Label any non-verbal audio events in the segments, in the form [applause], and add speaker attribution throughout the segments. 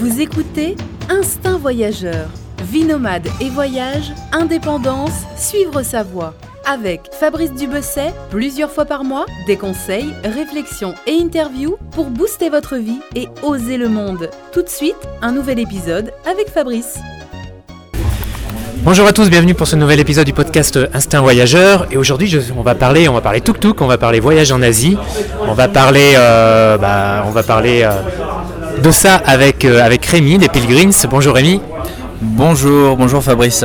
Speaker 1: Vous écoutez Instinct Voyageur. Vie nomade et voyage, indépendance, suivre sa voie. Avec Fabrice Dubesset, plusieurs fois par mois, des conseils, réflexions et interviews pour booster votre vie et oser le monde. Tout de suite, un nouvel épisode avec Fabrice.
Speaker 2: Bonjour à tous, bienvenue pour ce nouvel épisode du podcast Instinct Voyageur. Et aujourd'hui, on va parler, on va parler tuk tuk, on va parler voyage en Asie, on va parler, euh, bah, on va parler euh, de ça avec euh, avec Rémi des Pilgrims. Bonjour Rémi.
Speaker 3: Bonjour, bonjour Fabrice.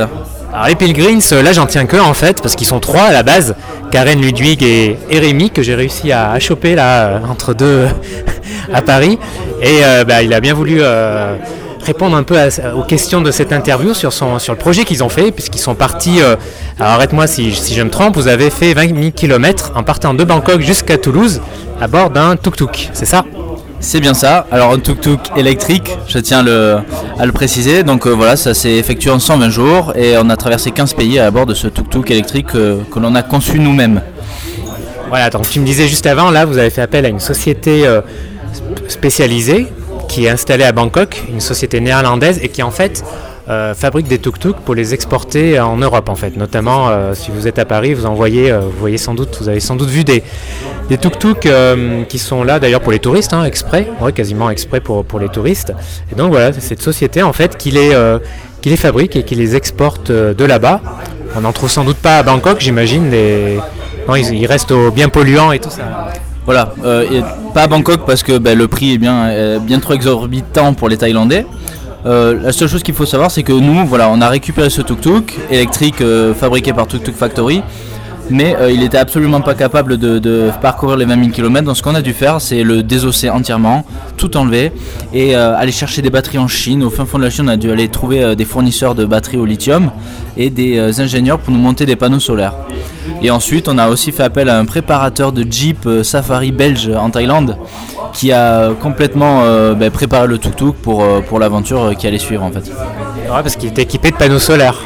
Speaker 2: Alors les Pilgrims, euh, là j'en tiens que en fait parce qu'ils sont trois à la base, Karen, Ludwig et, et Rémi que j'ai réussi à, à choper là euh, entre deux [laughs] à Paris. Et euh, bah, il a bien voulu euh, répondre un peu à- aux questions de cette interview sur, son, sur le projet qu'ils ont fait puisqu'ils sont partis, euh, alors arrête-moi si, si je me trompe, vous avez fait 20 000 km en partant de Bangkok jusqu'à Toulouse à bord d'un tuk-tuk, c'est ça?
Speaker 3: C'est bien ça. Alors un tuk-tuk électrique, je tiens à le préciser. Donc euh, voilà, ça s'est effectué en 120 jours et on a traversé 15 pays à bord de ce tuk-tuk électrique euh, que l'on a conçu nous-mêmes.
Speaker 2: Voilà, donc tu me disais juste avant, là, vous avez fait appel à une société euh, sp- spécialisée qui est installée à Bangkok, une société néerlandaise et qui en fait euh, fabrique des tuk-tuk pour les exporter en Europe en fait. Notamment, euh, si vous êtes à Paris, vous en voyez, euh, vous voyez sans doute, vous avez sans doute vu des, tuk-tuk euh, qui sont là d'ailleurs pour les touristes, hein, exprès, quasiment exprès pour, pour les touristes. Et donc voilà, c'est cette société en fait qui les, euh, qui les fabrique et qui les exporte euh, de là-bas. On n'en trouve sans doute pas à Bangkok, j'imagine. Non, ils, restent bien polluants et tout ça.
Speaker 3: Voilà, euh, et pas à Bangkok parce que ben, le prix est bien, euh, bien trop exorbitant pour les Thaïlandais. Euh, la seule chose qu'il faut savoir, c'est que nous, voilà, on a récupéré ce tuk-tuk électrique euh, fabriqué par Tuk Tuk Factory, mais euh, il était absolument pas capable de, parcourir les 20 000 km. Donc ce qu'on a dû faire, c'est le désosser entièrement, tout enlever et euh, aller chercher des batteries en Chine. Au fin fond de la Chine, on a dû aller trouver euh, des fournisseurs de batteries au lithium et des ingénieurs pour nous monter des panneaux solaires. Et ensuite, on a aussi fait appel à un préparateur de Jeep Safari belge en Thaïlande qui a complètement ben, préparé le tuk-tuk pour, pour l'aventure qui allait suivre en fait.
Speaker 2: Ouais, parce qu'il est équipé de panneaux solaires.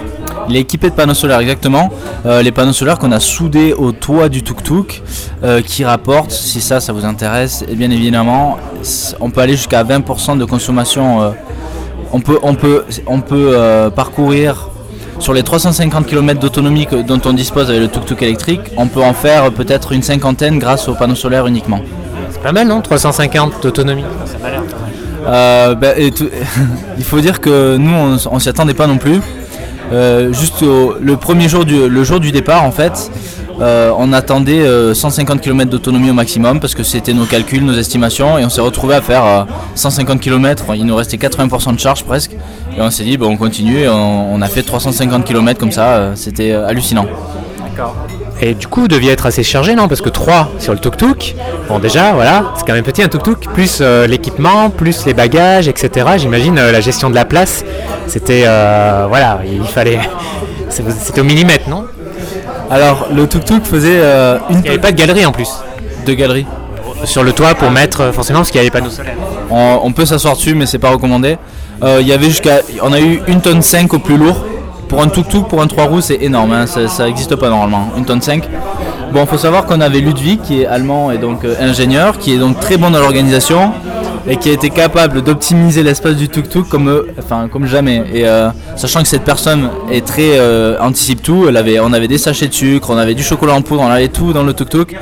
Speaker 3: Il est équipé de panneaux solaires exactement, Euh, les panneaux solaires qu'on a soudés au toit du tuk-tuk euh, qui rapportent, si ça ça vous intéresse, et bien évidemment on peut aller jusqu'à 20% de consommation. euh, on peut, on peut, on peut parcourir sur les 350 km d'autonomie dont on dispose avec le tuk-tuk électrique, on peut en faire peut-être une cinquantaine grâce aux panneaux solaires uniquement.
Speaker 2: C'est pas mal, non 350 d'autonomie? Ça m'a l'air.
Speaker 3: Euh, bah, [laughs] il faut dire que nous on, on s'y attendait pas non plus. Euh, juste le premier jour du, jour du départ en fait, euh, on attendait euh, 150 km d'autonomie au maximum parce que c'était nos calculs, nos estimations et on s'est retrouvé à faire euh, 150 km. il nous restait 80% de charge presque et on s'est dit on continue et on, a fait 350 km comme ça. euh, c'était euh, hallucinant.
Speaker 2: Et du coup, vous deviez être assez chargé, non? Parce que 3 sur le tuk-tuk, bon déjà, voilà, c'est quand même petit un tuk-tuk, plus euh, l'équipement, plus les bagages, etc. J'imagine euh, la gestion de la place, c'était, euh, voilà, il fallait, [laughs] c'était au millimètre, non?
Speaker 3: Alors le tuk-tuk faisait euh, une
Speaker 2: Il n'y avait pas de galerie en plus
Speaker 3: de galerie.
Speaker 2: sur le toit pour mettre, forcément, parce qu'il y avait les panneaux solaires.
Speaker 3: On, on peut s'asseoir dessus, mais c'est pas recommandé. Euh, Il y avait jusqu'à, on a eu une tonne 5 au plus lourd. Pour un tuk-tuk, pour un 3 roues, c'est énorme. hein, ça, ça existe pas normalement. Une tonne 5. Bon, faut savoir qu'on avait Ludwig, qui est allemand et donc euh, ingénieur, qui est donc très bon dans l'organisation et qui a été capable d'optimiser l'espace du tuk-tuk comme, euh, comme jamais. Et euh, sachant que cette personne est très anticipe tout, on avait des sachets de sucre, on avait du chocolat en poudre, on avait tout dans le tuk-tuk.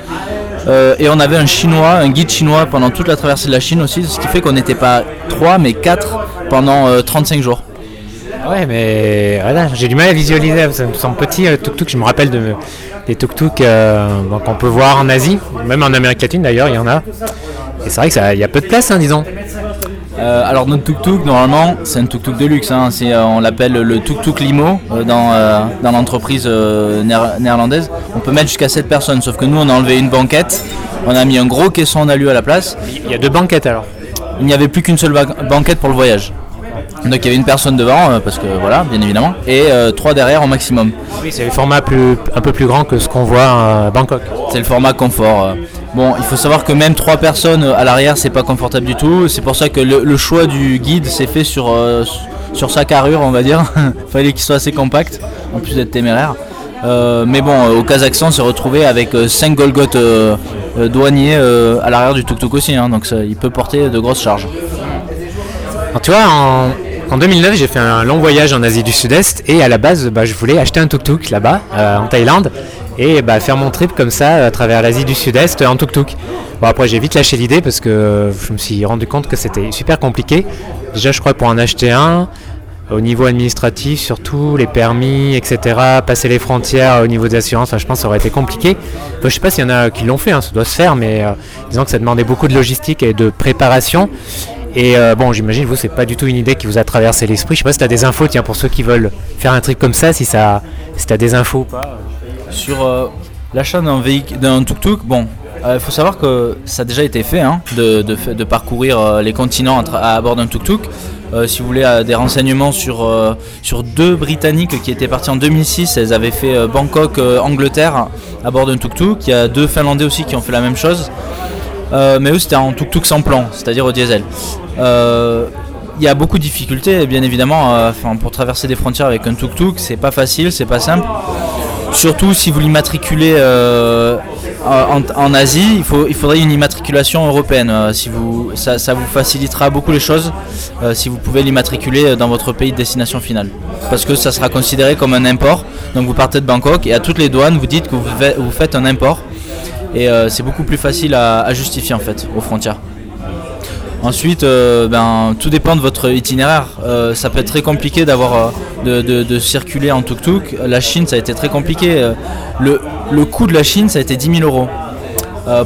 Speaker 3: Et on avait un chinois, un guide chinois pendant toute la traversée de la Chine aussi, ce qui fait qu'on n'était pas 3 mais 4 pendant euh, 35 jours.
Speaker 2: Ouais, mais voilà, j'ai du mal à visualiser, ça me semble petit le tuk-tuk, je me rappelle de, des tuk-tuk euh, qu'on peut voir en Asie, même en Amérique latine d'ailleurs, il y en a. Et c'est vrai qu'il y a peu de place, hein, disons.
Speaker 3: Euh, alors notre tuk-tuk normalement c'est un tuk-tuk de luxe, hein. C'est, euh, on l'appelle le tuk-tuk limo euh, dans, euh, dans l'entreprise euh, néer- néerlandaise. On peut mettre jusqu'à 7 personnes, sauf que nous on a enlevé une banquette, on a mis un gros caisson en alu à la place.
Speaker 2: Il y a deux banquettes alors.
Speaker 3: Il n'y avait plus qu'une seule ba- banquette pour le voyage. Donc il y avait une personne devant, euh, parce que voilà, bien évidemment, et euh, trois derrière au maximum.
Speaker 2: Oui, c'est le format plus, un peu plus grand que ce qu'on voit à Bangkok.
Speaker 3: C'est le format confort. euh. Bon, il faut savoir que même trois personnes à l'arrière, c'est pas confortable du tout. C'est pour ça que le, le choix du guide s'est fait sur, euh, sur sa carrure, on va dire. [laughs] Fallait qu'il soit assez compact, en plus d'être téméraire. Euh, mais bon, euh, au Kazakhstan, on s'est retrouvé avec 5 Golgoth euh, euh, douaniers euh, à l'arrière du tuk-tuk aussi, hein, donc ça, il peut porter de grosses charges.
Speaker 2: Alors, tu vois, en, 2009, j'ai fait un long voyage en Asie du Sud-Est et à la base, bah, je voulais acheter un tuk-tuk là-bas, en Thaïlande, et bah, faire mon trip comme ça à travers l'Asie du Sud-Est en tuk-tuk. Bon, après, j'ai vite lâché l'idée parce que je me suis rendu compte que c'était super compliqué. Déjà, je crois pour en acheter un, au niveau administratif, surtout les permis, etc., passer les frontières au niveau des assurances, je pense que ça aurait été compliqué. je ne sais pas s'il y en a qui l'ont fait, hein, ça doit se faire, mais euh, disons que ça demandait beaucoup de logistique et de préparation. Et euh, bon, j'imagine, vous, c'est pas du tout une idée qui vous a traversé l'esprit. Je sais pas si tu des infos, tiens, pour ceux qui veulent faire un truc comme ça, si, ça, si tu des infos.
Speaker 3: Sur euh, l'achat d'un véhicule, d'un tuk-tuk, bon, il faut savoir que ça a déjà été fait, hein, de, parcourir les continents à, bord d'un tuk-tuk. Euh, si vous voulez euh, des renseignements sur, euh, sur deux Britanniques qui étaient partis en 2006, elles avaient fait Bangkok, Angleterre à bord d'un tuk-tuk. Il y a deux Finlandais aussi qui ont fait la même chose. Mais eux c'était en tuk-tuk sans plan, c'est-à-dire au diesel. Il y a beaucoup de difficultés, bien évidemment, pour traverser des frontières avec un tuk-tuk, c'est pas facile, c'est pas simple. Surtout si vous l'immatriculez en, Asie, il, faut, il faudrait une immatriculation européenne. Euh, si vous, ça, vous facilitera beaucoup les choses euh, si vous pouvez l'immatriculer dans votre pays de destination finale. Parce que ça sera considéré comme un import. Donc vous partez de Bangkok et à toutes les douanes, vous dites que vous, faites un import. Et euh, c'est beaucoup plus facile à justifier en fait aux frontières. Ensuite, euh, ben, tout dépend de votre itinéraire. Euh, ça peut être très compliqué d'avoir de, circuler en tuk-tuk. La Chine, ça a été très compliqué. Le, le coût de la Chine, ça a été 10 000 euros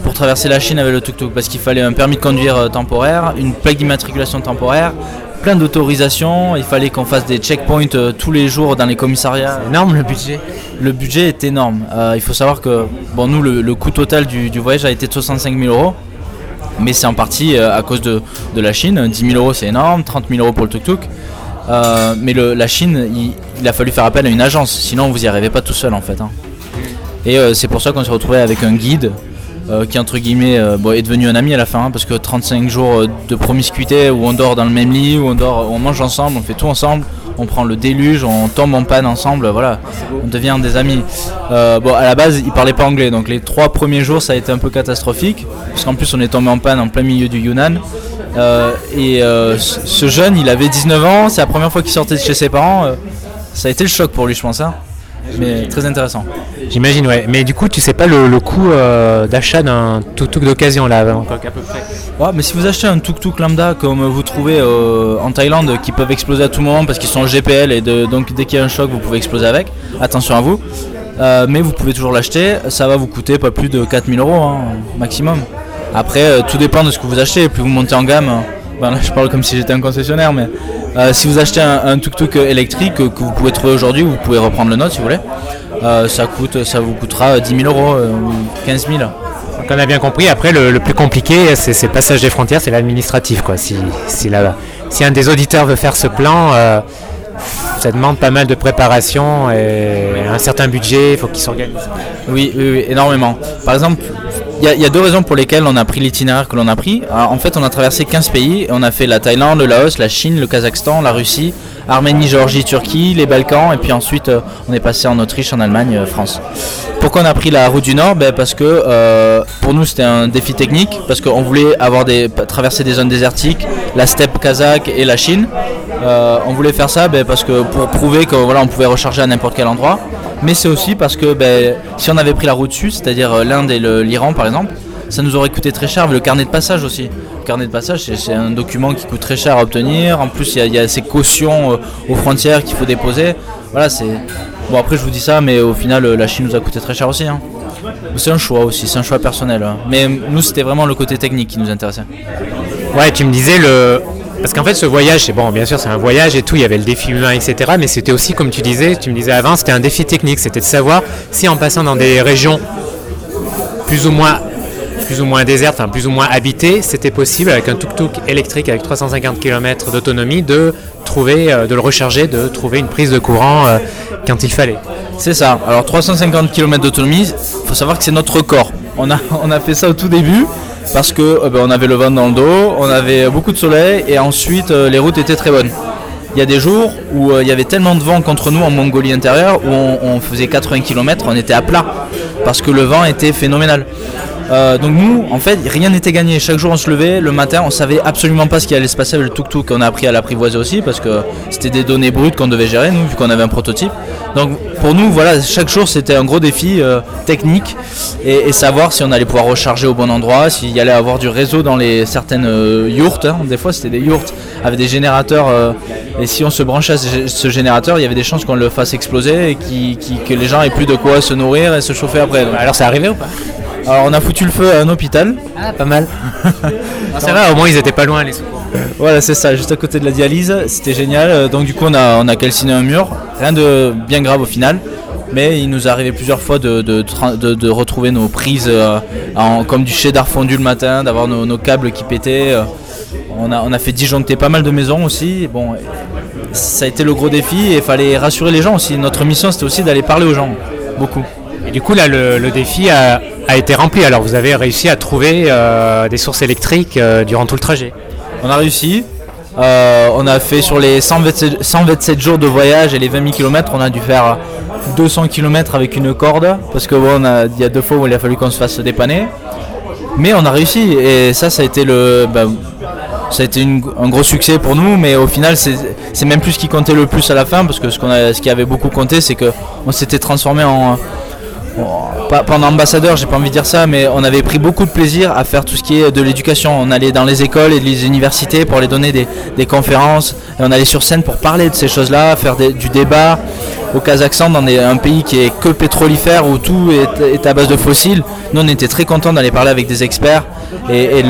Speaker 3: pour traverser la Chine avec le tuk-tuk parce qu'il fallait un permis de conduire temporaire, une plaque d'immatriculation temporaire, plein d'autorisations. Il fallait qu'on fasse des checkpoints tous les jours dans les commissariats.
Speaker 2: C'est énorme le budget.
Speaker 3: Le budget est énorme. il faut savoir que bon, nous, le, coût total du, du, voyage a été de 65 000 euros mais c'est en partie euh, à cause de, la Chine. 10 000 euros c'est énorme, 30 000 euros pour le tuk-tuk. Euh, mais la Chine, il, a fallu faire appel à une agence, sinon vous n'y arrivez pas tout seul en fait. Hein. Et euh, c'est pour ça qu'on s'est retrouvé avec un guide qui entre guillemets est devenu un ami à la fin, hein, parce que 35 jours de promiscuité où on dort dans le même lit, où on dort, on mange ensemble, on fait tout ensemble on prend le déluge, on tombe en panne ensemble, voilà, on devient des amis. Euh, bon, à la base, il parlait pas anglais, donc les trois premiers jours, ça a été un peu catastrophique, parce qu'en plus, on est tombé en panne en plein milieu du Yunnan. Euh, et euh, ce jeune, il avait 19 ans, c'est la première fois qu'il sortait de chez ses parents. ça a été le choc pour lui, je pense. Hein mais très intéressant.
Speaker 2: J'imagine, ouais. Mais du coup, tu sais pas le, coût euh, d'achat d'un tuk-tuk d'occasion là, à peu
Speaker 3: près. Ouais, mais si vous achetez un tuk-tuk lambda comme vous trouvez euh, en Thaïlande, qui peuvent exploser à tout moment parce qu'ils sont GPL et donc dès qu'il y a un choc, vous pouvez exploser avec. Attention à vous. Euh, mais vous pouvez toujours l'acheter. Ça va vous coûter pas plus de 4000 euros hein, maximum. Après, tout dépend de ce que vous achetez. Plus vous montez en gamme, ben là, je parle comme si j'étais un concessionnaire, mais euh, si vous achetez un, tuk-tuk électrique que vous pouvez trouver aujourd'hui, vous pouvez reprendre le note si vous voulez. Euh, ça, coûte, ça vous coûtera 10 000 euros euh, ou 15 000. Donc
Speaker 2: on a bien compris, après le, plus compliqué, c'est le passage des frontières, c'est l'administratif. Si, si, si, un des auditeurs veut faire ce plan, ça demande pas mal de préparation et un certain budget, il faut qu'il s'organise.
Speaker 3: Oui, oui, oui, énormément. Par exemple, il y, a deux raisons pour lesquelles on a pris l'itinéraire que l'on a pris. en fait, on a traversé 15 pays. On a fait la Thaïlande, le Laos, la Chine, le Kazakhstan, la Russie, Arménie, Géorgie, Turquie, les Balkans. Et puis ensuite, euh, on est passé en Autriche, en Allemagne, euh, France. Pourquoi on a pris la route du Nord? Ben, Parce que euh, pour nous, c'était un défi technique. Parce qu'on voulait avoir traverser des zones désertiques, la steppe kazakh et la Chine. on voulait faire ça ben, parce que pour prouver qu'on voilà, pouvait recharger à n'importe quel endroit mais c'est aussi parce que ben, si on avait pris la route sud, c'est-à-dire euh, l'Inde et l'Iran par exemple, ça nous aurait coûté très cher. Le carnet de passage aussi. Le carnet de passage, c'est un document qui coûte très cher à obtenir. En plus, il y, a ces cautions euh, aux frontières qu'il faut déposer. Voilà, c'est. Bon, après, je vous dis ça, mais au final, la Chine nous a coûté très cher aussi. Hein. C'est un choix aussi, c'est un choix personnel. Hein. Mais nous, c'était vraiment le côté technique qui nous intéressait.
Speaker 2: Ouais, tu me disais le, parce qu'en fait, ce voyage, c'est bon, bien sûr, c'est un voyage et tout, il y avait le défi humain, etc. Mais c'était aussi, comme tu disais, tu me disais avant, c'était un défi technique. C'était de savoir si en passant dans des régions plus ou moins plus ou moins désertes, enfin plus ou moins habitées, c'était possible avec un tuk-tuk électrique avec 350 km d'autonomie de trouver, euh, de le recharger, de trouver une prise de courant euh, quand il fallait.
Speaker 3: C'est ça. Alors 350 km d'autonomie, il faut savoir que c'est notre record. On a [laughs] fait ça au tout début parce que euh, ben, on avait le vent dans le dos, on avait beaucoup de soleil et ensuite euh, les routes étaient très bonnes. Il y a des jours où euh, il y avait tellement de vent contre nous en Mongolie intérieure où on, faisait 80 km, on était à plat parce que le vent était phénoménal. Euh, donc nous, en fait, rien n'était gagné. Chaque jour, on se levait le matin, on savait absolument pas ce qui allait se passer avec le tuk-tuk. On a appris à l'apprivoiser aussi parce que c'était des données brutes qu'on devait gérer, nous, vu qu'on avait un prototype. Donc pour nous, voilà, chaque jour, c'était un gros défi euh, technique et, savoir si on allait pouvoir recharger au bon endroit, s'il y allait avoir du réseau dans les certaines euh, yourtes. Hein. Des fois, c'était des yourtes avec des générateurs. et si on se branchait à ce, générateur, il y avait des chances qu'on le fasse exploser et que les gens aient plus de quoi se nourrir et se chauffer après.
Speaker 2: Alors, c'est arrivé ou pas?
Speaker 3: Alors on a foutu le feu à un hôpital.
Speaker 2: Ah pas mal. c'est vrai, au moins ils étaient pas loin les secours.
Speaker 3: Voilà c'est ça, juste à côté de la dialyse, c'était génial. Euh, donc du coup on a, on a calciné un mur, rien de bien grave au final. Mais il nous est arrivé plusieurs fois de, de, retrouver nos prises euh, comme du cheddar fondu le matin, d'avoir nos, câbles qui pétaient. Euh. On a, on a fait disjoncter pas mal de maisons aussi. Bon, ça a été le gros défi et il fallait rassurer les gens aussi. Notre mission c'était aussi d'aller parler aux gens, beaucoup.
Speaker 2: Et du coup, là, le, défi a, été rempli. Alors, vous avez réussi à trouver euh, des sources électriques euh, durant tout le trajet.
Speaker 3: On a réussi. Euh, on a fait sur les 127, jours de voyage et les 20 000 km, on a dû faire 200 km avec une corde. Parce que bon, il y a deux fois où il a fallu qu'on se fasse dépanner. Mais on a réussi. Et ça, ça a été le. Ben, ça a été un gros succès pour nous, mais au final, c'est même plus ce qui comptait le plus à la fin, parce que ce, a, ce qui avait beaucoup compté, c'est qu'on s'était transformé en, pas, pendant ambassadeur, j'ai pas envie de dire ça, mais on avait pris beaucoup de plaisir à faire tout ce qui est de l'éducation. On allait dans les écoles et les universités pour les donner des, conférences, et on allait sur scène pour parler de ces choses-là, faire du débat. Au Kazakhstan, dans un pays qui est que pétrolifère, où tout est, à base de fossiles, nous on était très contents d'aller parler avec des experts et,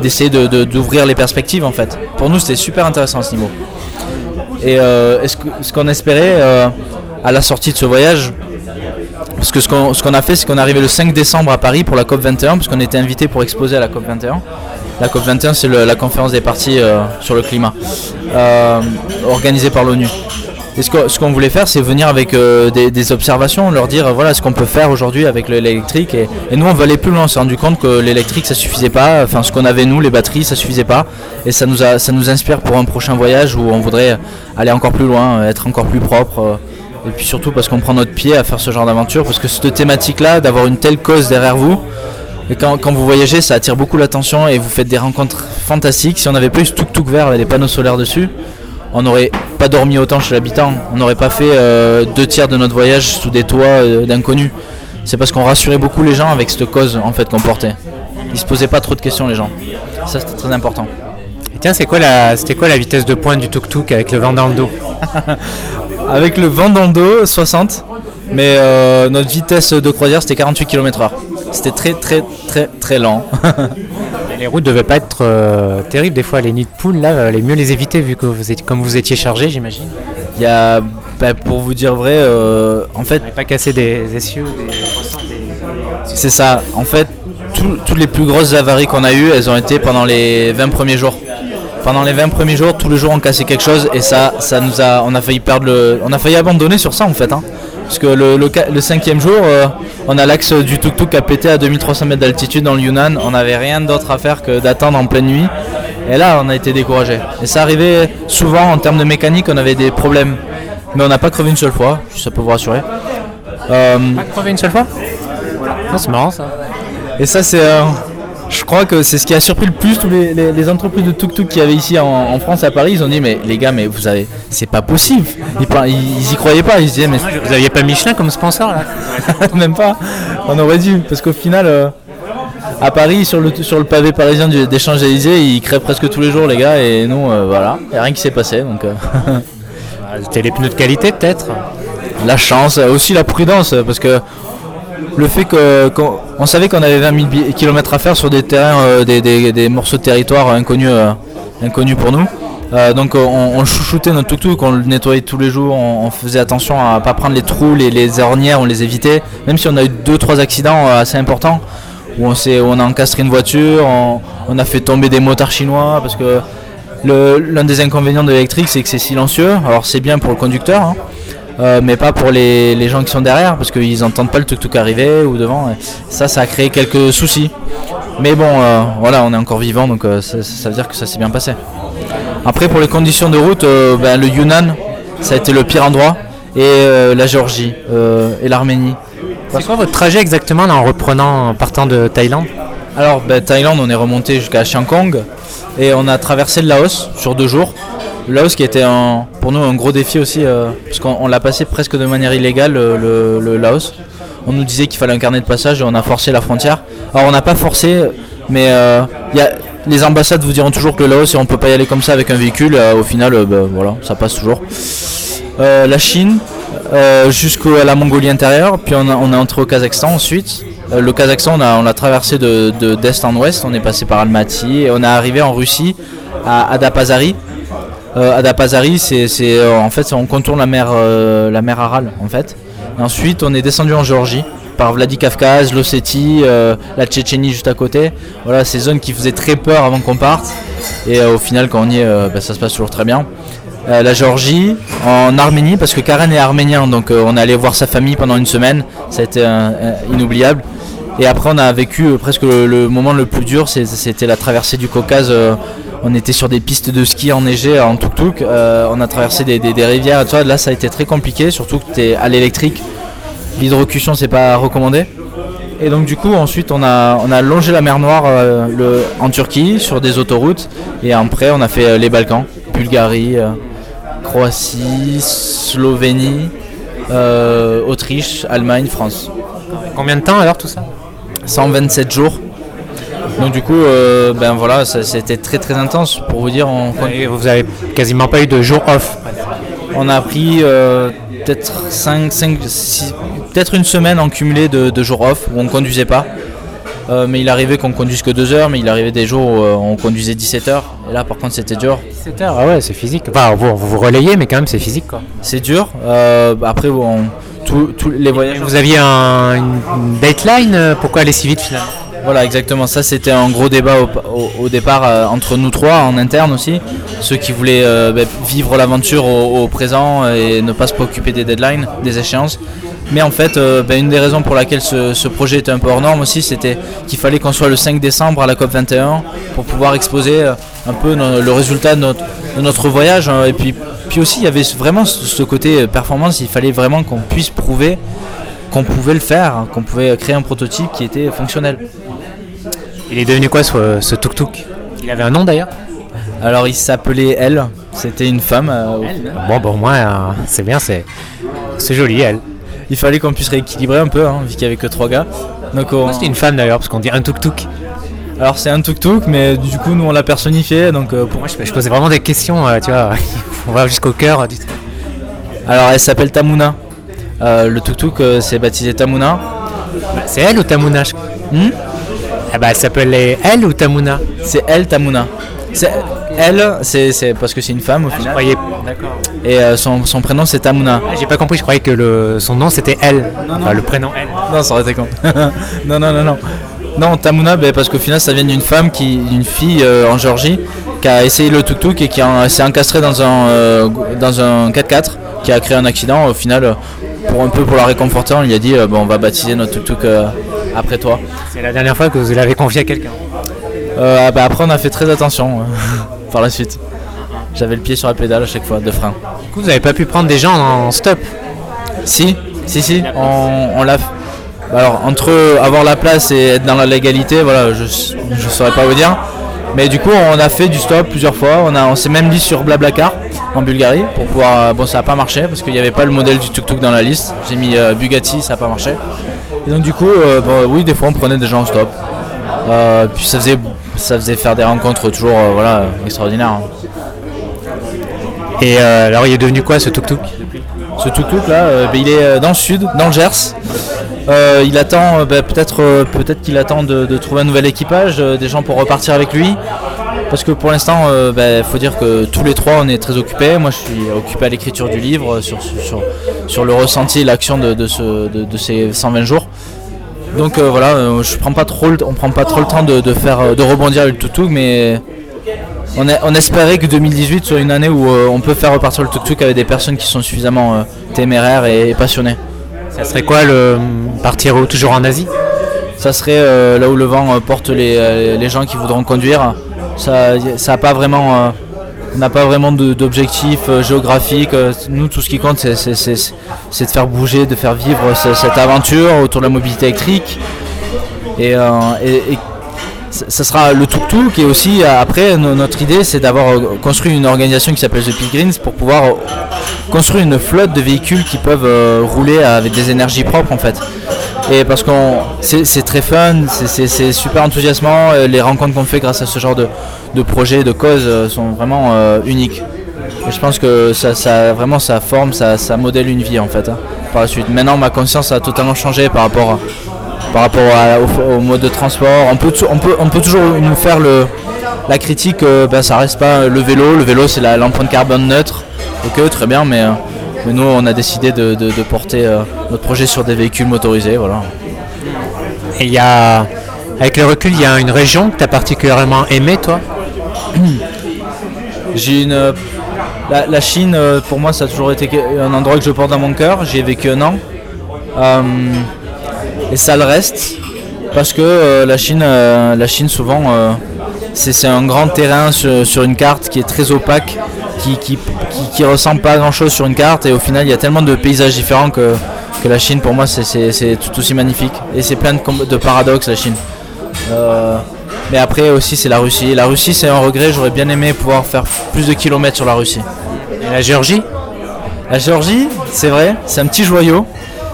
Speaker 3: d'essayer d'ouvrir les perspectives en fait. Pour nous, c'était super intéressant ce niveau. Et euh, ce qu'on espérait euh, à la sortie de ce voyage, parce que ce qu'on a fait, c'est qu'on est arrivé le 5 décembre à Paris pour la COP 21, parce qu'on était invité pour exposer à la COP 21. La COP 21, c'est la conférence des partis euh, sur le climat, euh, organisée par l'ONU. Et ce qu'on voulait faire, c'est venir avec euh, des, observations, leur dire voilà ce qu'on peut faire aujourd'hui avec l'électrique. Et, nous, on veut aller plus loin. On s'est rendu compte que l'électrique, ça suffisait pas. Enfin, ce qu'on avait nous, les batteries, ça suffisait pas. Et ça nous, a, ça nous inspire pour un prochain voyage où on voudrait aller encore plus loin, être encore plus propre. Et puis surtout parce qu'on prend notre pied à faire ce genre d'aventure, parce que cette thématique-là, d'avoir une telle cause derrière vous, et quand, vous voyagez, ça attire beaucoup l'attention et vous faites des rencontres fantastiques. Si on n'avait pas eu ce tuk-tuk vert avec des panneaux solaires dessus, on n'aurait pas dormi autant chez l'habitant. On n'aurait pas fait euh, deux tiers de notre voyage sous des toits euh, d'inconnus. C'est parce qu'on rassurait beaucoup les gens avec cette cause en fait qu'on portait. Ils se posaient pas trop de questions les gens. Ça c'était très important.
Speaker 2: Et tiens, c'est quoi la, c'était quoi la vitesse de pointe du tuk-tuk avec le vent dans le dos? [laughs]
Speaker 3: avec le vent dans le dos, 60. Mais euh, notre vitesse de croisière c'était 48 km/h. C'était très très très très lent. [laughs]
Speaker 2: les routes devaient pas être euh, terribles des fois. Les nids de poules là, les mieux les éviter vu que vous étiez, comme vous étiez chargé, j'imagine.
Speaker 3: Il y a, bah, pour vous dire vrai, euh, en fait,
Speaker 2: pas cassé des essieux.
Speaker 3: C'est ça. En fait, toutes les plus grosses avaries qu'on a eues, elles ont été pendant les 20 premiers jours pendant les 20 premiers jours, tous les jours on cassait quelque chose et ça, ça nous a, on a failli perdre le, on a failli abandonner sur ça en fait. Hein. Parce que le, le, cinquième jour, euh, on a l'axe du tuk-tuk qui a pété à 2300 mètres d'altitude dans le Yunnan. On n'avait rien d'autre à faire que d'attendre en pleine nuit. Et là, on a été découragé. Et ça arrivait souvent en termes de mécanique, on avait des problèmes. Mais on n'a pas crevé une seule fois, ça peut vous rassurer.
Speaker 2: Euh, pas crevé une seule fois? Ah, C'est marrant ça.
Speaker 3: Et ça, c'est. Euh, je crois que c'est ce qui a surpris le plus tous les, entreprises de tuk-tuk qu'il y avait ici en, France à Paris. Ils ont dit mais les gars mais vous avez c'est pas possible. Ils, ils, y croyaient pas. Ils se disaient mais
Speaker 2: vous aviez pas Michelin comme sponsor là [laughs]
Speaker 3: Même pas. On aurait dû parce qu'au final. Euh, à Paris, sur le, sur le pavé parisien des Champs-Élysées, ils créent presque tous les jours, les gars, et nous, euh, voilà, il a rien qui s'est passé. Donc, euh. [laughs]
Speaker 2: C'était les pneus de qualité, peut-être
Speaker 3: La chance, aussi la prudence, parce que le fait qu'on savait qu'on avait 20 000 km à faire sur des terrains, euh, des, morceaux de territoire inconnus, euh, inconnus pour nous. Euh, donc on, chouchoutait notre tuk-tuk, on le nettoyait tous les jours, on, faisait attention à pas prendre les trous, les, les ornières, on les évitait. Même si on a eu 2-3 accidents assez importants, où on, on a encastré une voiture, on, a fait tomber des motards chinois, parce que l'un des inconvénients de l'électrique c'est que c'est silencieux, alors c'est bien pour le conducteur, hein. Euh, mais pas pour les, gens qui sont derrière parce qu'ils n'entendent pas le tuk-tuk arriver ou devant. Ça, ça a créé quelques soucis. Mais bon, euh, voilà, on est encore vivant donc euh, ça, veut dire que ça s'est bien passé. Après, pour les conditions de route, ben, le Yunnan, ça a été le pire endroit, et la Géorgie et l'Arménie.
Speaker 2: C'est quoi votre trajet exactement en reprenant, en partant de Thaïlande?
Speaker 3: Alors, ben, Thaïlande, on est remonté jusqu'à Chiang Kong et on a traversé le Laos sur deux jours. Le Laos qui était pour nous un gros défi aussi, euh, parce qu'on on l'a passé presque de manière illégale, euh, le, Laos. On nous disait qu'il fallait un carnet de passage et on a forcé la frontière. Alors, on n'a pas forcé, mais euh, les ambassades vous diront toujours que le Laos, on peut pas y aller comme ça avec un véhicule. euh, au final, ben, voilà, ça passe toujours. La Chine, jusqu'à la Mongolie intérieure, puis on, est entré au Kazakhstan ensuite. Le Kazakhstan, on l'a traversé de, de- d'est en ouest, on est passé par Almaty et on est arrivé en Russie à Adapazari. Euh, Adapazari, c'est, euh, en fait, on contourne la mer, euh, la mer Aral en fait. Ensuite, on est descendu en Géorgie par Vladikavkaz, l'Ossétie, la Tchétchénie juste à côté. Voilà, ces zones qui faisaient très peur avant qu'on parte. Et au final, quand on y est, ben, ça se passe toujours très bien. La Géorgie, en Arménie, parce que Karen est arménien, donc on est allé voir sa famille pendant une semaine, ça a été inoubliable. Et après, on a vécu presque le, moment le plus dur, c'était la traversée du Caucase. On était sur des pistes de ski enneigées en tuk-tuk, euh, on a traversé des, des- des rivières et tout ça. Là, ça a été très compliqué, surtout que tu es à l'électrique. L'hydrocution, c'est pas recommandé. Et donc du coup ensuite on a, on a longé la mer Noire euh, le, en Turquie sur des autoroutes et après on a fait euh, les Balkans, Bulgarie, Croatie, Slovénie, Autriche, Allemagne, France.
Speaker 2: Combien de temps alors tout ça?
Speaker 3: 127 jours. Donc du coup euh, ben voilà c'était très très intense pour vous dire on,
Speaker 2: Et Vous avez quasiment pas eu de jour off.
Speaker 3: on a pris euh, peut-être 5, 5, peut-être une semaine en cumulé de, de jours off où on conduisait pas. Euh, mais il arrivait qu'on conduise que 2 heures, mais il arrivait des jours où euh, on conduisait 17 heures. Et là, par contre, c'était dur.
Speaker 2: 17 heures, ah ouais, c'est physique. Enfin, vous, vous relayez, mais quand même, c'est physique quoi.
Speaker 3: C'est dur. Euh, après, bon, tous tous les voyages.
Speaker 2: Vous aviez un- une euh, Pourquoi aller si vite finalement?
Speaker 3: Voilà, exactement. Ça, c'était un gros débat au, départ euh, entre nous trois, en interne aussi. Ceux qui voulaient euh, ben, vivre l'aventure au, présent et ne pas se préoccuper des deadlines, des échéances. Mais en fait, euh, ben, une des raisons pour laquelle ce, projet était un peu hors norme aussi, c'était qu'il fallait qu'on soit le 5 décembre à la COP 21 pour pouvoir exposer un peu le résultat de notre, voyage. hein. Et puis, puis aussi, il y avait vraiment ce, côté performance. Il fallait vraiment qu'on puisse prouver qu'on pouvait le faire, hein, qu'on pouvait créer un prototype qui était fonctionnel.
Speaker 2: Il est devenu quoi ce, ce tuk-tuk? Il avait un nom d'ailleurs?
Speaker 3: Alors il s'appelait Elle, c'était une femme. euh.
Speaker 2: Bon, bon, moi, euh, c'est bien, c'est c'est joli, elle.
Speaker 3: Il fallait qu'on puisse rééquilibrer un peu, hein, vu qu'il n'y avait que trois gars. Donc on-
Speaker 2: c'était une femme d'ailleurs, parce qu'on dit un tuk-tuk.
Speaker 3: Alors c'est un tuk-tuk, mais du coup nous on l'a personnifié. Donc, euh, pour...
Speaker 2: Moi, je, je posais vraiment des questions, tu vois. [laughs] On va jusqu'au cœur du.
Speaker 3: Alors elle s'appelle Tamuna. Le tuk-tuk c'est baptisé Tamuna.
Speaker 2: Bah, c'est elle ou Tamuna je-
Speaker 3: Hmm?
Speaker 2: Ah bah, elle s'appelait elle ou Tamuna?
Speaker 3: C'est elle Tamuna. C'est elle, c'est c'est parce que c'est une femme au
Speaker 2: Je
Speaker 3: final.
Speaker 2: croyais. D'accord.
Speaker 3: Et euh, son, son prénom c'est Tamuna.
Speaker 2: Ah, J'ai pas compris, je croyais que le, son nom c'était elle. Enfin, le prénom elle.
Speaker 3: Non, ça aurait été con. [laughs] non, non, non, non. Non, Tamuna, ben, parce qu'au final, ça vient d'une femme, qui, d'une fille euh, en Géorgie, qui a essayé le tuk-tuk et qui s'est encastrée dans un, euh, dans un 4x4, qui a créé un accident. Au final, pour un peu pour la réconforter, on lui a dit euh, bon, on va baptiser notre tuk-tuk euh, après toi.
Speaker 2: C'est la dernière fois que vous l'avez confié à quelqu'un.
Speaker 3: Euh, ah, ben, après, on a fait très attention [laughs] par la suite. J'avais le pied sur la pédale à chaque fois, de frein.
Speaker 2: Du coup, vous avez pas pu prendre des gens en stop.
Speaker 3: Si, si, si, on, on l'a. bah Alors, entre avoir la place et être dans la légalité, voilà, je ne saurais pas vous dire. Mais du coup, on a fait du stop plusieurs fois. On, a- on s'est même dit sur Blablacar en Bulgarie pour pouvoir. euh, Bon, ça n'a pas marché parce qu'il n'y avait pas le modèle du tuk-tuk dans la liste. J'ai mis euh, Bugatti, ça n'a pas marché. Et donc, du coup, euh, oui, des fois, on prenait des gens en stop. Euh, puis ça faisait, ça faisait faire des rencontres toujours voilà, extraordinaires. hein.
Speaker 2: Et alors, il est devenu quoi ce tuk-tuk?
Speaker 3: Ce tuk-tuk là, ben, il est dans le sud, dans le Gers. Euh, il attend, euh, ben, peut-être euh, peut-être qu'il attend de, trouver un nouvel équipage, des gens pour repartir avec lui. Parce que pour l'instant, il faut dire que tous les trois, on est très occupés. Moi, je suis occupé à l'écriture du livre, sur, le ressenti et l'action de, de, ce- de- de ces 120 jours. Donc voilà, je prends pas trop, on prend pas trop le temps de, faire, de rebondir le tuk-tuk, mais on, espérait que 2018 soit une année où on peut faire repartir le tuk-tuk avec des personnes qui sont suffisamment téméraires et passionnées.
Speaker 2: Ça serait quoi le partir Toujours en Asie?
Speaker 3: Ça serait euh, là où le vent euh, porte les, euh, les gens qui voudront conduire. Ça, ça a pas vraiment, n'a pas vraiment d'objectif géographique. Nous, tout ce qui compte, c'est- de faire bouger, de faire vivre ce- cette aventure autour de la mobilité électrique. Et ça sera le tuk-tuk et aussi après notre idée c'est d'avoir construit une organisation qui s'appelle The Pilgrims pour pouvoir construire une flotte de véhicules qui peuvent rouler avec des énergies propres en fait. Et parce que c'est très fun, c'est super enthousiasmant, les rencontres qu'on fait grâce à ce genre de, de de causes sont vraiment uniques. Je pense que ça, vraiment ça forme, ça, modèle une vie en fait hein, par la suite. Maintenant ma conscience a totalement changé par rapport par rapport au, mode de transport. On peut, on peut, on peut toujours nous faire le, la critique, euh, ben, ça reste pas le vélo. Le vélo, c'est l'empreinte carbone neutre. Ok, très bien, mais, euh, nous, on a décidé de, porter euh, notre projet sur des véhicules motorisés. Voilà.
Speaker 2: Et il y a, avec le recul, il y a une région que tu as particulièrement aimée, toi? [clears throat]
Speaker 3: J'ai une. La, Chine, pour moi, ça a toujours été un endroit que je porte dans mon cœur. J'y ai vécu un an et ça le reste parce que euh, la Chine, euh, la Chine souvent euh, c'est un grand terrain sur, une carte qui est très opaque, qui, qui, ressemble pas à grand chose sur une carte et au final il y a tellement de paysages différents que, la Chine pour moi c'est tout aussi magnifique et c'est plein de, paradoxes la Chine. mais après aussi c'est la Russie. La Russie c'est un regret, j'aurais bien aimé pouvoir faire plus de kilomètres sur la Russie.
Speaker 2: Et la Géorgie?
Speaker 3: La Géorgie, c'est vrai, c'est un petit joyau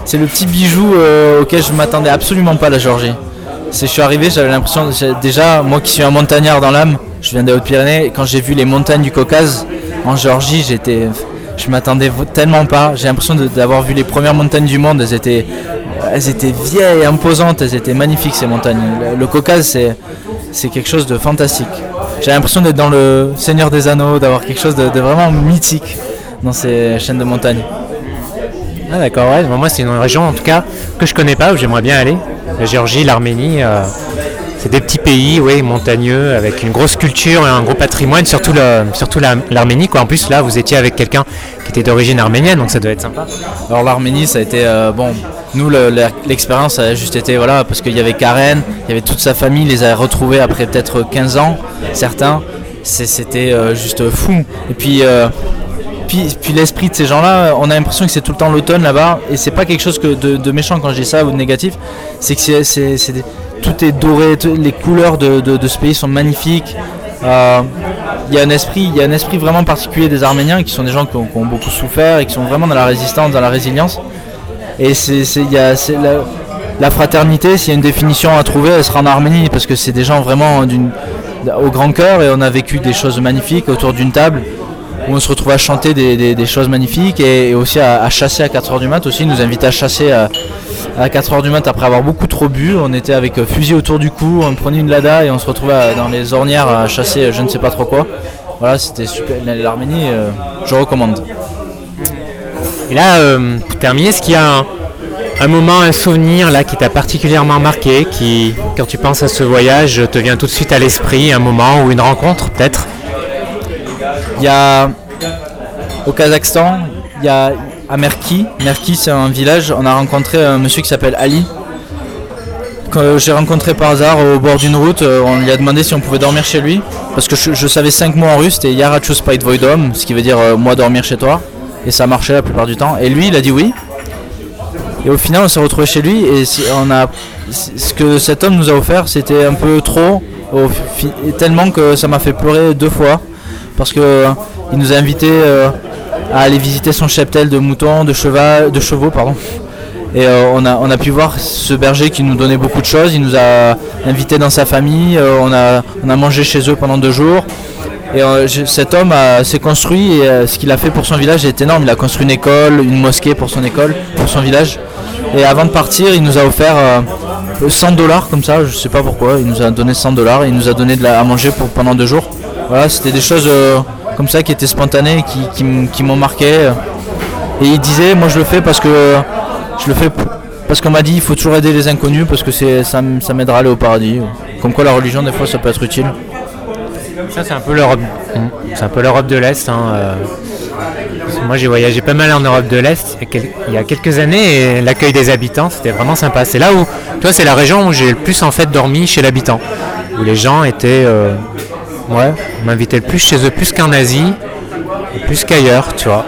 Speaker 3: c'est le petit bijou euh, auquel je m'attendais absolument pas la Géorgie. Je suis arrivé, j'avais l'impression déjà moi qui suis un montagnard dans l'âme, je viens des Hautes-Pyrénées, quand j'ai vu les montagnes du Caucase en Géorgie, je m'attendais tellement pas. J'ai l'impression d'avoir vu les premières montagnes du monde. Elles étaient, elles étaient vieilles, imposantes, elles étaient magnifiques ces montagnes. Le, Caucase, c'est, quelque chose de fantastique. J'ai l'impression d'être dans le Seigneur des Anneaux, d'avoir quelque chose de vraiment mythique dans ces chaînes de montagnes.
Speaker 2: Ah d'accord, ouais. moi c'est une région en tout cas que je connais pas où j'aimerais bien aller. La Géorgie, l'Arménie, euh, c'est des petits pays, oui, montagneux, avec une grosse culture et un gros patrimoine, surtout surtout l'Arménie. quoi. En plus là, vous étiez avec quelqu'un qui était d'origine arménienne, donc ça doit être sympa.
Speaker 3: Alors l'Arménie, ça a été euh, bon. Nous, l'expérience a juste été voilà parce qu'il y avait Karen, il y avait toute sa famille, les a retrouvés après peut-être 15 ans, certains. C'était euh, juste fou. Et puis puis, l'esprit de ces gens-là, on a l'impression que c'est tout le temps l'automne là-bas, et c'est pas quelque chose de, méchant quand je dis ça ou de négatif, c'est que tout est doré, les couleurs de, ce pays sont magnifiques. Euh, il y a un esprit, y a un esprit vraiment particulier des Arméniens qui sont des gens qui ont, beaucoup souffert et qui sont vraiment dans la résistance, dans la résilience. Et c'est, la, la, fraternité, s'il y a une définition à trouver, elle sera en Arménie parce que c'est des gens vraiment au grand cœur et on a vécu des choses magnifiques autour d'une table où on se retrouve à chanter des, choses magnifiques et, aussi à, chasser à 4h du mat aussi. Nous invitent à chasser à, 4h du mat après avoir beaucoup trop bu. On était avec euh, fusil autour du cou, on prenait une lada et on se retrouvait dans les ornières à chasser euh, je ne sais pas trop quoi. Voilà, c'était super. L'Arménie, euh, je recommande.
Speaker 2: Et là, pour terminer, est-ce qu'il y a un, moment, un souvenir là qui t'a particulièrement marqué, qui, quand tu penses à ce voyage, te vient tout de suite à l'esprit, un moment ou une rencontre peut-être?
Speaker 3: Il y a au Kazakhstan, il y a à Merki. Merki, c'est un village. On a rencontré un monsieur qui s'appelle Ali. Que j'ai rencontré par hasard au bord d'une route, euh, on lui a demandé si on pouvait dormir chez lui. Parce que je, savais cinq mots en russe, c'était Yarachu Spite Voidom, ce qui veut dire euh, moi dormir chez toi. Et ça marchait la plupart du temps. Et lui, il a dit oui. Et au final, on s'est retrouvé chez lui et on a ce que cet homme nous a offert, c'était un peu trop, tellement que ça m'a fait pleurer deux fois parce qu'il euh, nous a invités euh, à aller visiter son cheptel de moutons, de, cheval, de chevaux. Pardon. Et euh, on, a, on a pu voir ce berger qui nous donnait beaucoup de choses. Il nous a invités dans sa famille. on, a, on a mangé chez eux pendant deux jours. Et cet homme s'est construit et ce qu'il a fait pour son village est énorme. Il a construit une école, une mosquée pour son école, pour son village. Et avant de partir, il nous a offert 100 dollars comme ça, je sais pas pourquoi. Il nous a donné 100 dollars. Il nous a donné à manger pour, pendant deux jours. Voilà, c'était des choses euh, comme ça qui étaient spontanées, qui, qui, m'ont marqué. Et il disait, moi je le fais parce que je le fais parce qu'on m'a dit il faut toujours aider les inconnus parce que c'est ça, ça m'aidera à aller au paradis. Comme quoi la religion des fois ça peut être utile.
Speaker 2: Ça c'est un peu l'Europe, c'est un peu l'Europe de l'Est. Hein, euh. Moi j'ai voyagé pas mal en Europe de l'Est il y a quelques années et l'accueil des habitants c'était vraiment sympa. C'est là où, toi c'est la région où j'ai le plus en fait dormi chez l'habitant, où les gens étaient euh, Ouais, on m'invitait le plus chez eux, plus qu'en Asie, plus qu'ailleurs, tu vois.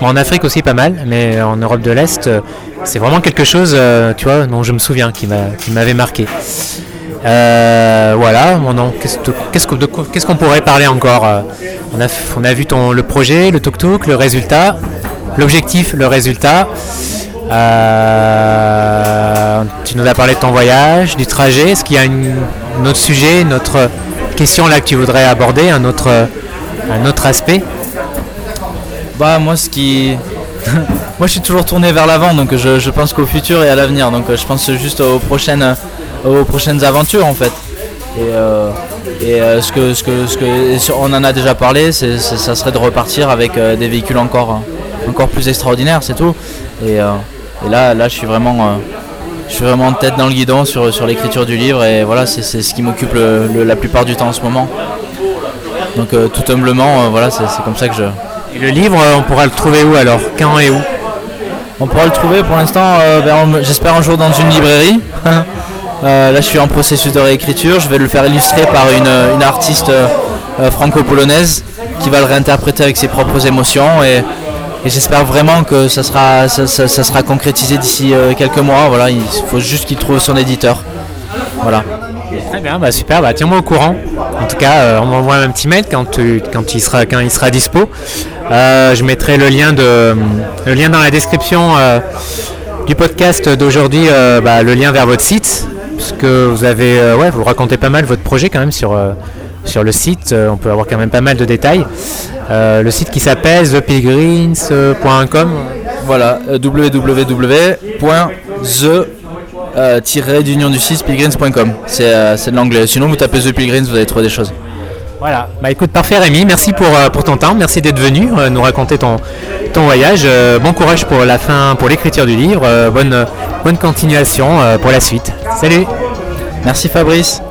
Speaker 2: en Afrique aussi pas mal, mais en Europe de l'Est, euh, c'est vraiment quelque chose, euh, tu vois, dont je me souviens, qui m'avait marqué. Euh, voilà, mon nom. Qu'est-ce qu'on pourrait parler encore on a, vu ton, le projet, le tuk-tuk, le résultat, l'objectif, le résultat. Tu nous as parlé de ton voyage, du trajet. Est-ce qu'il y a une, un autre sujet, une autre question là que tu voudrais aborder, un autre, autre aspect
Speaker 3: Bah moi ce qui... [laughs] moi je suis toujours tourné vers l'avant donc je, pense qu'au futur et à l'avenir donc euh, je pense juste aux prochaines, euh, aux prochaines aventures en fait. Et, euh, euh, ce que, ce que, ce on en a déjà parlé, c'est, ça serait de repartir avec euh, des véhicules encore, euh, encore plus extraordinaires, c'est tout. Et, euh, et là, là je suis vraiment, euh, je suis vraiment tête dans le guidon sur, sur l'écriture du livre et voilà c'est, c'est ce qui m'occupe la plupart du temps en ce moment. Donc euh, tout humblement, euh, voilà c'est, c'est comme ça que je,
Speaker 2: Et le livre, euh, on pourra le trouver où alors? Quand et où?
Speaker 3: On pourra le trouver pour l'instant, euh, vers- j'espère un jour dans une librairie. [laughs] Là, je suis en processus de réécriture. Je vais le faire illustrer par une, une artiste franco-polonaise qui va le réinterpréter avec ses propres émotions. Et, et j'espère vraiment que ça sera, ça, sera concrétisé d'ici euh, quelques mois. Voilà, il faut juste qu'il trouve son éditeur. Voilà.
Speaker 2: Très bien, bah super, bah tiens-moi au courant. En tout cas, euh, on m'envoie un petit mail quand, quand, il, sera, quand il sera dispo. Euh, je mettrai le lien, de, le lien dans la description du podcast d'aujourd'hui, bah, le lien vers votre site. Parce que vous avez, ouais, vous racontez pas mal votre projet quand même sur, sur le site. On peut avoir quand même pas mal de détails. Euh, le site qui s'appelle thepilgrims.com.
Speaker 3: Voilà, euh, www.the euh, d'union du 6 pilgrims.com. C'est de l'anglais. Sinon, vous tapez The Pilgrims, vous allez trouver des choses.
Speaker 2: Voilà, bah écoute, parfait Rémi, merci pour, pour ton temps, merci d'être venu euh, nous raconter ton, ton voyage. Euh, bon courage pour la fin, pour l'écriture du livre, Euh, bonne, bonne continuation pour la suite. Salut
Speaker 3: Merci Fabrice.